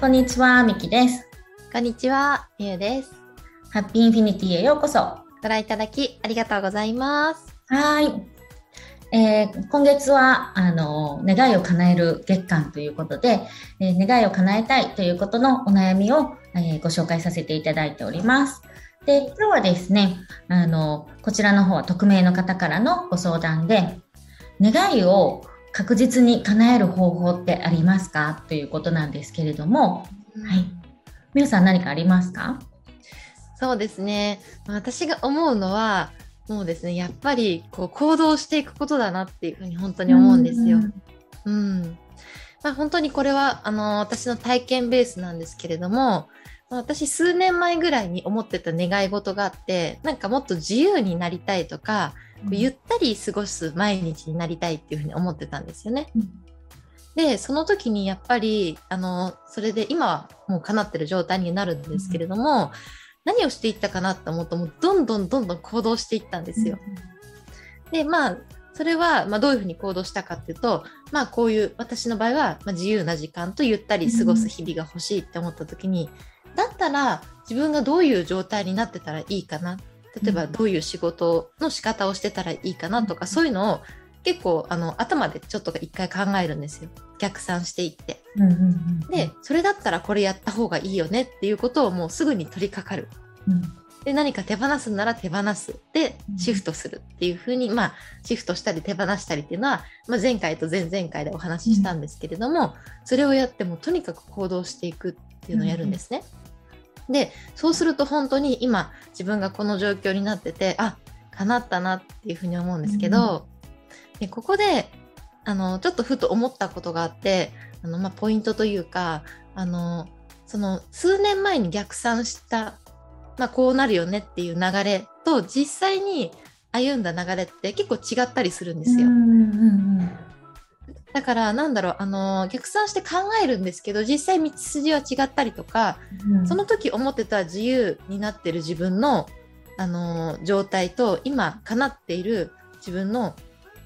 こんにちは、みきです。こんにちは、ゆうです。ハッピーインフィニティへようこそ。ご覧いただきありがとうございます。はい。えー今月は、あの、願いを叶える月間ということで、えー願いを叶えたいということのお悩みを、えーご紹介させていただいております。で、今日はですね、あの、こちらの方は匿名の方からのご相談で、願いを確実に叶える方法ってありますか？ということなんですけれども、はい。皆さん何かありますか？そうですね。私が思うのは、もうですね、やっぱりこう行動していくことだなっていうふうに本当に思うんですよ。うん。まあ、本当にこれはあの私の体験ベースなんですけれども、まあ私数年前ぐらいに思ってた願い事があって、なんかもっと自由になりたいとか、ゆったり過ごす毎日になりたいっていうふうに思ってたんですよね。うんで、その時にやっぱり、あの、それで今はもう叶ってる状態になるんですけれども、何をしていったかなと思うと、もうどんどんどんどん行動していったんですよ。で、まあ、それは、まあ、どういうふうに行動したかっていうと、まあ、こういう、私の場合は、まあ、自由な時間とゆったり過ごす日々が欲しいって思った時に、だったら、自分がどういう状態になってたらいいかな。例えば、うんどういう仕事の仕方をしてたらいいかなとか、うんそういうのを結構、あの、頭でちょっと一回考えるんですよ。逆算していって。うんうんうんで、それだったらこれやった方がいいよねっていうことをもうすぐに取り掛かる。うんで何か手放すなら手放すでうんシフトするっていうふうに、まあシフトしたり手放したりっていうのは、まあ、前回と前々回でお話ししたんですけれども、それをやってもとにかく行動していくっていうのをやるんですね。でそうすると本当に今自分がこの状況になっててあ叶ったなっていうふうに思うんですけど、でここであのちょっとふと思ったことがあってあの、まあ、ポイントというかあのその数年前に逆算したまあ、こうなるよねっていう流れと実際に歩んだ流れって結構違ったりするんですよ。うんうんだからなんだろうあの逆算して考えるんですけど実際道筋は違ったりとかうん。その時思ってた自由になってる自分のあの状態と今叶っている自分の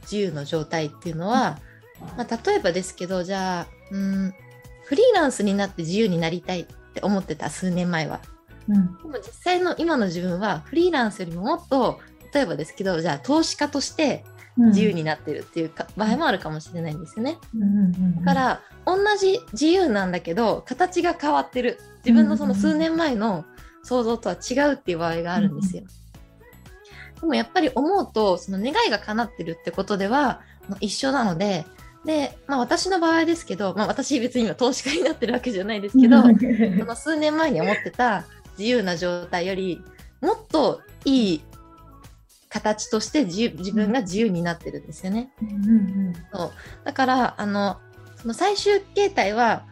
自由の状態っていうのは、まあ、例えばですけどじゃあうんフリーランスになって自由になりたいって思ってた数年前は。うん。でも実際の今の自分はフリーランスよりももっと例えばですけどじゃあ投資家としてうん自由になってるっていうか、場合もあるかもしれないんですよね。だから同じ自由なんだけど形が変わってる。自分のその数年前の想像とは違うっていう場合があるんですよ。でもやっぱり思うとその願いが叶ってるってことではまあ一緒なのでで、まあ、私の場合ですけど、まあ、私別に今投資家になってるわけじゃないですけど、その数年前に思ってた自由な状態よりもっといい形として自由自分が自由になってるんですよね。うんうんそうだからあのその最終形態は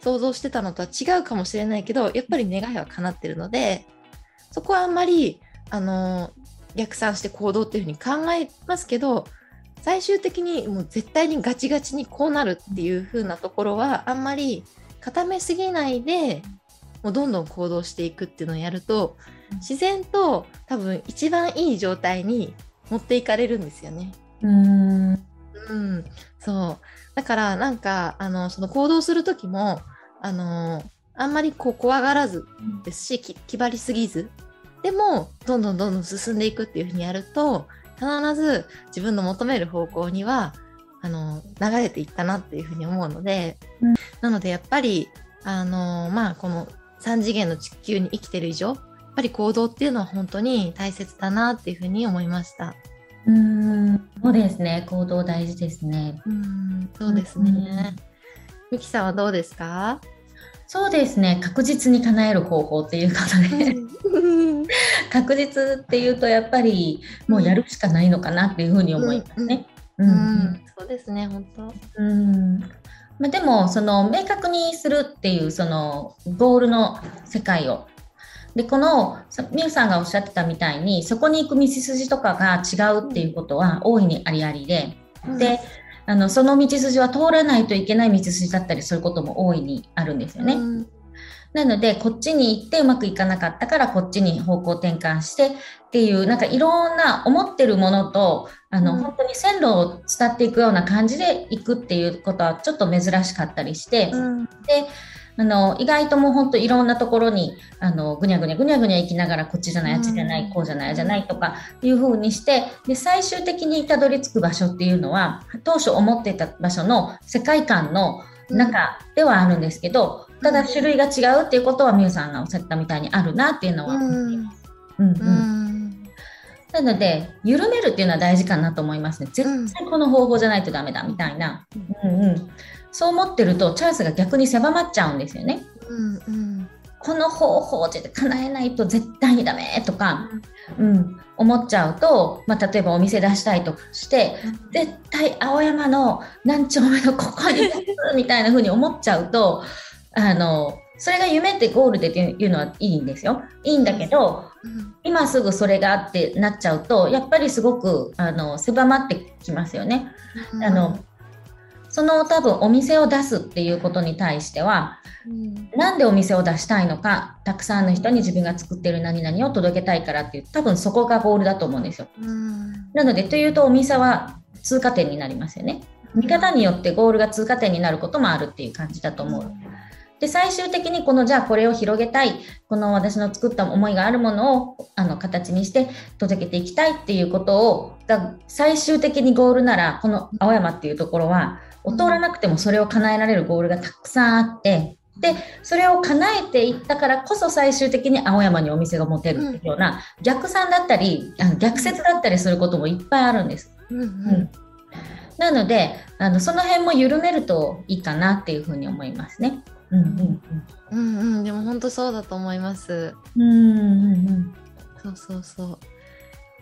想像してたのとは違うかもしれないけどやっぱり願いは叶ってるのでそこはあんまりあの逆算して行動っていうふうに考えますけど最終的にもう絶対にガチガチにこうなるっていう風なところはあんまり固めすぎないでもうどんどん行動していくっていうのをやると自然と多分一番いい状態に持っていかれるんですよね。うん。うん、そう。だからなんかあのその行動する時もあのあんまりこう怖がらずですしき気張りすぎずでもどんどんどんどん進んでいくっていうふうにやると必ず自分の求める方向にはあの流れていったなっていうふうに思うので、うん。なのでやっぱりあのまあこの3次元の地球に生きてる以上ぱり行動っていうのは本当に大切だなっていうふうに思いました。うんそうですね行動大事ですねうんそうですね。ミキさんはどうですか？そうですね確実に叶える方法っていうことで確実っていうとやっぱりもうやるしかないのかなっていうふうに思いますね。ううんん、そうですね、本当。うんまあ、でもその明確にするっていうそのゴールの世界をでこのさみゆさんがおっしゃってたみたいにそこに行く道筋とかが違うっていうことは大いにありありでであのその道筋は通らないといけない道筋だったりすることも大いにあるんですよね。うん。なので、こっちに行ってうまくいかなかったから、こっちに方向転換してっていう、なんかいろんな思ってるものと、あの、うん。本当に線路を伝っていくような感じで行くっていうことはちょっと珍しかったりして、うん。で、あの意外ともう本当いろんなところにあのぐにゃぐにゃぐにゃぐにゃ行きながらこっちじゃないあっちじゃない、こうじゃないあじゃないとかいうふうにしてで最終的にたどり着く場所っていうのは当初思っていた場所の世界観の中ではあるんですけど、ただ種類が違うっていうことはみゆさんがおっしゃったみたいにあるなっていうのは思って。ます。うん、うん。なので、緩めるっていうのは大事かなと思いますね。絶対この方法じゃないとダメだみたいな。うんうん、そう思ってると、チャンスが逆に狭まっちゃうんですよね。うんうん、この方法で叶えないと絶対にダメとか、うん、思っちゃうと、まあ、例えばお店出したいとして、絶対青山の何丁目のここにみたいな風に思っちゃうと、あの、それが夢ってゴールでっていうのはいいんですよ。いいんだけど、うん、今すぐそれがあってなっちゃうと、やっぱりすごくあの狭まってきますよね。うん、あのその多分お店を出すっていうことに対しては、うん、なんでお店を出したいのか、たくさんの人に自分が作ってる何々を届けたいからっていう、多分そこがゴールだと思うんですよ。うん、なので、というとお店は通過点になりますよね。見方によってゴールが通過点になることもあるっていう感じだと思う。で、最終的にこの、じゃあこれを広げたい、この私の作った思いがあるものを、あの、形にして届けていきたいっていうことを、が最終的にゴールなら、この青山っていうところは、通らなくてもそれを叶えられるゴールがたくさんあって、で、それを叶えていったからこそ最終的に青山にお店が持てるっていうような、逆算だったり、逆説だったりすることもいっぱいあるんです。うん、うん、なのであの、その辺も緩めるといいかなっていうふうに思いますね。うんうんうん、うんうんでも本当そうだと思います。うんうんうんそうそうそう。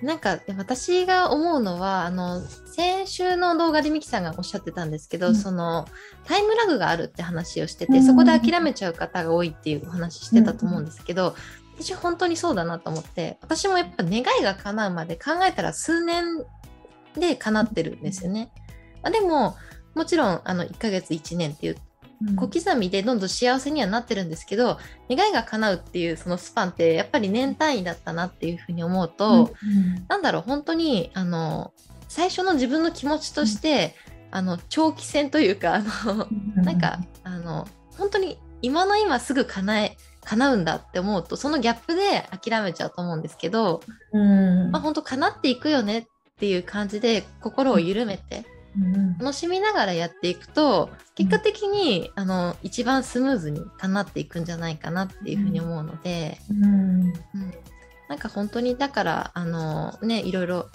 なんか私が思うのはあの先週の動画でミキさんがおっしゃってたんですけど、うん、そのタイムラグがあるって話をしてて、うん、そこで諦めちゃう方が多いっていうお話してたと思うんですけど、うん、私本当にそうだなと思って私もやっぱ願いが叶うまで考えたら数年で叶ってるんですよね。あでももちろんあの1ヶ月1年っていう小刻みでどんどん幸せにはなってるんですけど願いが叶うっていうそのスパンってやっぱり年単位だったなっていうふうに思うと、うんうん、なんだろう本当にあの最初の自分の気持ちとして、うん、あの長期戦というかあの、うん、なんかあの本当に今の今すぐ叶え叶うんだって思うとそのギャップで諦めちゃうと思うんですけど、うん、まあ、本当叶っていくよねっていう感じで心を緩めて、楽しみながらやっていくと結果的に、あの一番スムーズに叶っていくんじゃないかなっていうふうに思うので、うんうん。なんか本当にだからあのねいろいろ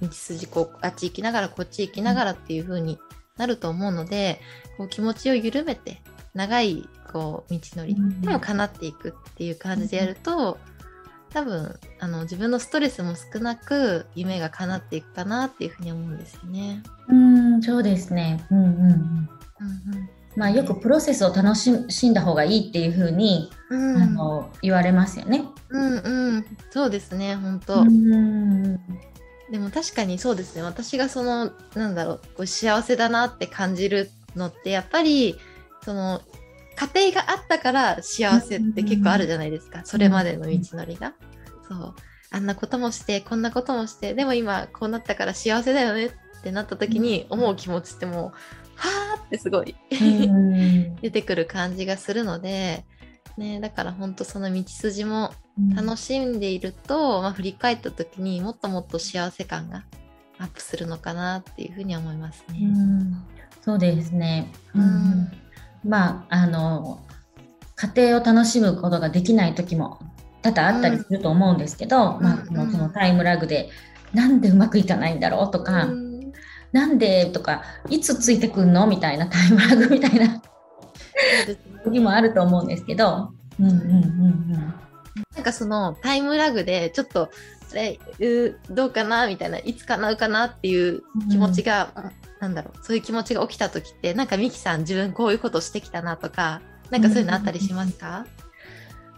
道筋こうあっち行きながらこっち行きながらっていう風になると思うので、こう気持ちを緩めて長いこう道のりでも叶っていくっていう感じでやると、多分あの自分のストレスも少なく夢が叶っていくかなっていうふうに思うんですよね。うんそうですね。うんうんうん。うんうんまあ、よくプロセスを楽しんだ方がいいっていうふうに、うん、あの言われますよね。うんうん、そうですね本当。うんでも確かにそうですね私がそのなんだろうこう幸せだなって感じるのってやっぱりその家庭があったから幸せって結構あるじゃないですか、それまでの道のりが。そう。あんなこともしてこんなこともしてでも今こうなったから幸せだよねってなった時に思う気持ちってもうはあってすごい 出てくる感じがするので、ね、だから本当その道筋も楽しんでいると、まあ、振り返った時にもっともっと幸せ感がアップするのかなっていうふうに思いますね。うそうですね、うんまああの家庭を楽しむことができない時も多々あったりすると思うんですけど、うん、まあ、そのそのタイムラグでなんでうまくいかないんだろうとか、うん、なんでとかいつついてくんの？みたいなタイムラグみたいな時もあると思うんですけど。うんうんうんうん。なんかそのタイムラグでちょっとそれどうかな？みたいないつ叶うかな？っていう気持ちが、うん、なんだろうそういう気持ちが起きた時ってなんかミキさん自分こういうことしてきたなとかなんかそういうのあったりしますか、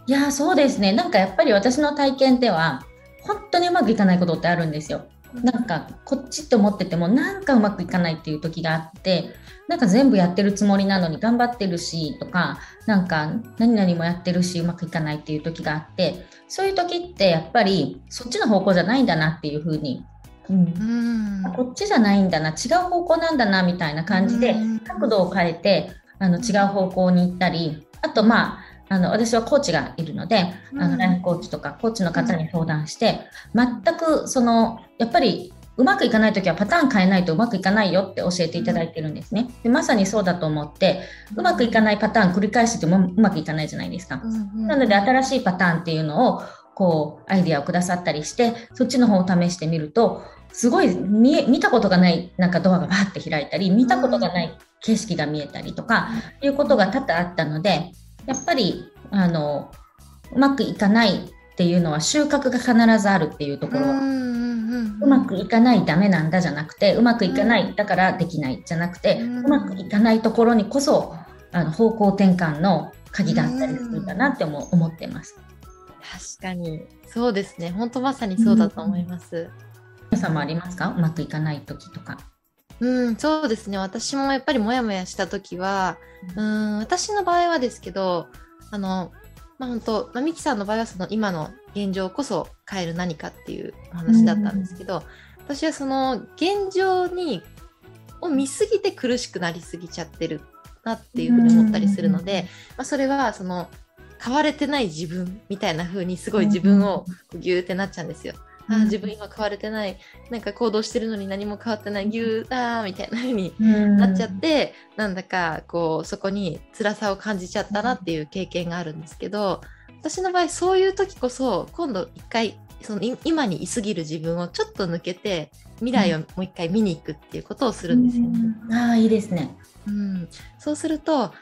いやそうですね。なんかやっぱり私の体験では本当にうまくいかないことってあるんですよ。なんかこっちって思っててもなんかうまくいかないっていう時があってなんか全部やってるつもりなのに頑張ってるしとかなんか何々もやってるしうまくいかないっていう時があってそういう時ってやっぱりそっちの方向じゃないんだなっていうふうにうん、こっちじゃないんだな違う方向なんだなみたいな感じで角度を変えてあの違う方向に行ったりあと、まあ、あの私はコーチがいるので、あうん。のライフコーチとかコーチの方に相談して、全くそのやっぱりうまくいかないときはパターン変えないとうまくいかないよって教えていただいてるんですね。でまさにそうだと思ってうまくいかないパターン繰り返しててもうまくいかないじゃないですか。なので新しいパターンっていうのをこうアイディアをくださったりしてそっちの方を試してみるとすごい見え見たことがないなんかドアがバーって開いたり見たことがない景色が見えたりとかいうことが多々あったのでやっぱりあのうまくいかないっていうのは収穫が必ずあるっていうところ、うまくいかないダメなんだじゃなくてうまくいかないだからできないじゃなくて、ううんまくいかないところにこそあの方向転換の鍵があったりするかなって思思ってます。確かに。そうですね。本当まさにそうだと思います。皆さんもありますか？うまくいかない時とか。うん、そうですね。私もやっぱりモヤモヤした時は、うん、私の場合はですけど、あの、まあ、本当、まあ、ミキさんの場合はその今の現状こそ変える何かっていうお話だったんですけど、私はその現状にを見すぎて苦しくなりすぎちゃってるなっていうふうに思ったりするので、まあ、それはその変われてない自分みたいな風にすごい自分をギューってなっちゃうんですよ。あー自分今変われてない。なんか行動してるのに何も変わってない。ギューだーみたいな風になっちゃって、なんだかこうそこに辛さを感じちゃったなっていう経験があるんですけど私の場合そういう時こそ今度一回そのい今にいすぎる自分をちょっと抜けて未来をもう一回見に行くっていうことをするんですよね。うん。ああいいですね。うん、そうするとあ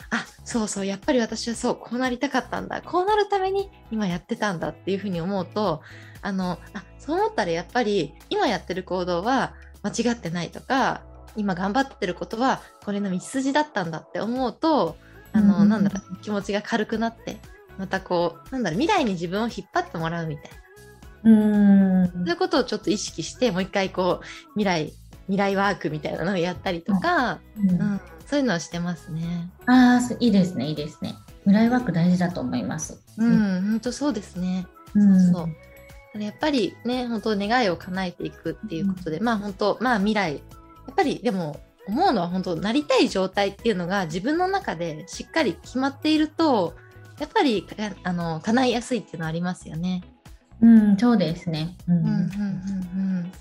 そうそうやっぱり私はそうこうなりたかったんだ。こうなるために今やってたんだっていうふうに思うとあのあそう思ったらやっぱり今やってる行動は間違ってないとか今頑張ってることはこれの道筋だったんだって思うとあの、うん。なんだろう気持ちが軽くなってまたこうなんだろう未来に自分を引っ張ってもらうみたいなうんそういうことをちょっと意識してもう一回こう未来未来ワークみたいなのをやったりとか、うん、そういうのはしてますね。ああいいですねいいですね。未来ワーク大事だと思います。うん、本当そうですね。うんそうそう。やっぱりね、本当願いを叶えていくっていうことで、まあ本当、まあ未来、やっぱりでも思うのは本当、なりたい状態っていうのが自分の中でしっかり決まっていると、やっぱりかあの叶いやすいっていうのはありますよね。うんそうですね。うんうんうんうんうん。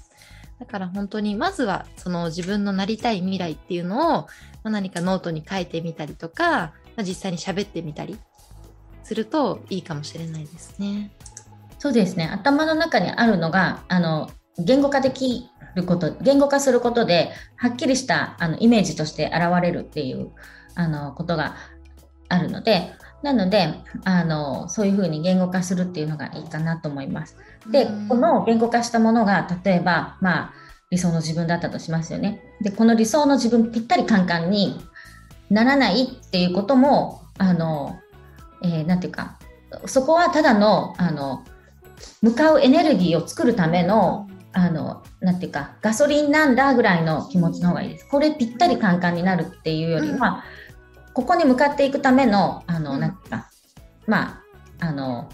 だから本当にまずはその自分のなりたい未来っていうのを、まあ、何かノートに書いてみたりとか、まあ、実際に喋ってみたりするといいかもしれないですね。そうですね頭の中にあるのがあの言語化できること言語化することではっきりしたあのイメージとして現れるっていうあのことがあるのでなのであのそういうふうに言語化するっていうのがいいかなと思います。でうんこの言語化したものが例えばまあ理想の自分だったとしますよね。でこの理想の自分ぴったりカンカンにならないっていうこともあの、えーなんていうかそこはただのあの向かうエネルギーを作るためのあのなんていうかガソリンなんだぐらいの気持ちの方がいいです。これぴったりカンカンになるっていうよりは、ここに向かっていくためのあの、うん。なんかまああの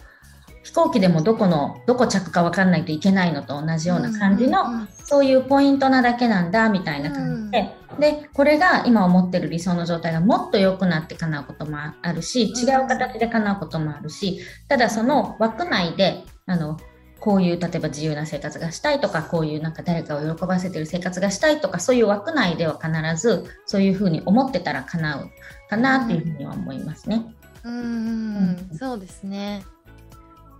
飛行機でもどこのどこ着か分かんないといけないのと同じような感じの、そういうポイントなだけなんだみたいな感じで、でこれが今思ってる理想の状態がもっと良くなって叶うこともあるし違う形で叶うこともあるしただその枠内であのこういう例えば自由な生活がしたいとかこういうなんか誰かを喜ばせてる生活がしたいとかそういう枠内では必ずそういうふうに思ってたら叶うかなっていうふうには思いますね。うんうんうん、そうですね。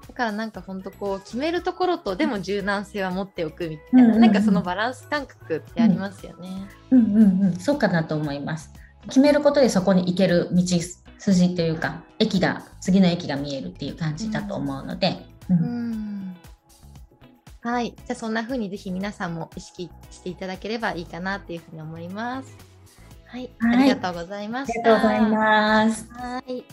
だからなんかほんとこう決めるところとでも柔軟性は持っておくみたいな、うんうんうんなんかそのバランス感覚ってありますよね。うんうんうん、そうかなと思います。決めることでそこに行ける道筋というか駅が次の駅が見えるっていう感じだと思うので、うんうんはい。じゃあそんな風にぜひ皆さんも意識していただければいいかなっていうふうに思います。はい。はいありがとうございまあり。がとうございます。はい。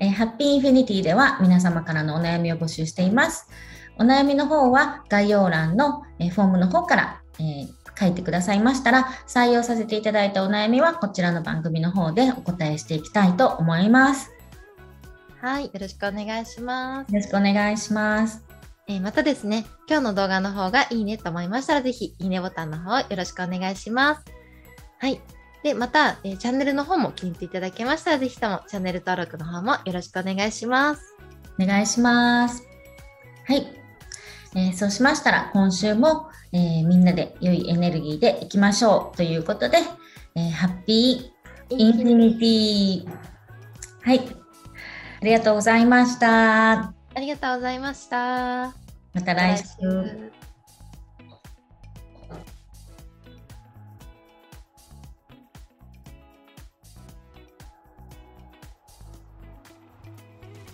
えーハッピーインフィニティでは皆様からのお悩みを募集しています。お悩みの方は概要欄の、えーフォームの方から、えー書いてくださいましたら採用させていただいたお悩みはこちらの番組の方でお答えしていきたいと思います。はい。よろしくお願いします。よろしくお願いします。えーまたですね、今日の動画の方がいいねと思いましたら、ぜひいいねボタンの方よろしくお願いします。はい。で、また、えーチャンネルの方も気に入っていただけましたら、ぜひともチャンネル登録の方もよろしくお願いします。お願いします。はい。えーそうしましたら、今週も、えーみんなで良いエネルギーでいきましょうということで、えーハッピーインフィニティ。はい。ありがとうございました。ありがとうございました。また来週。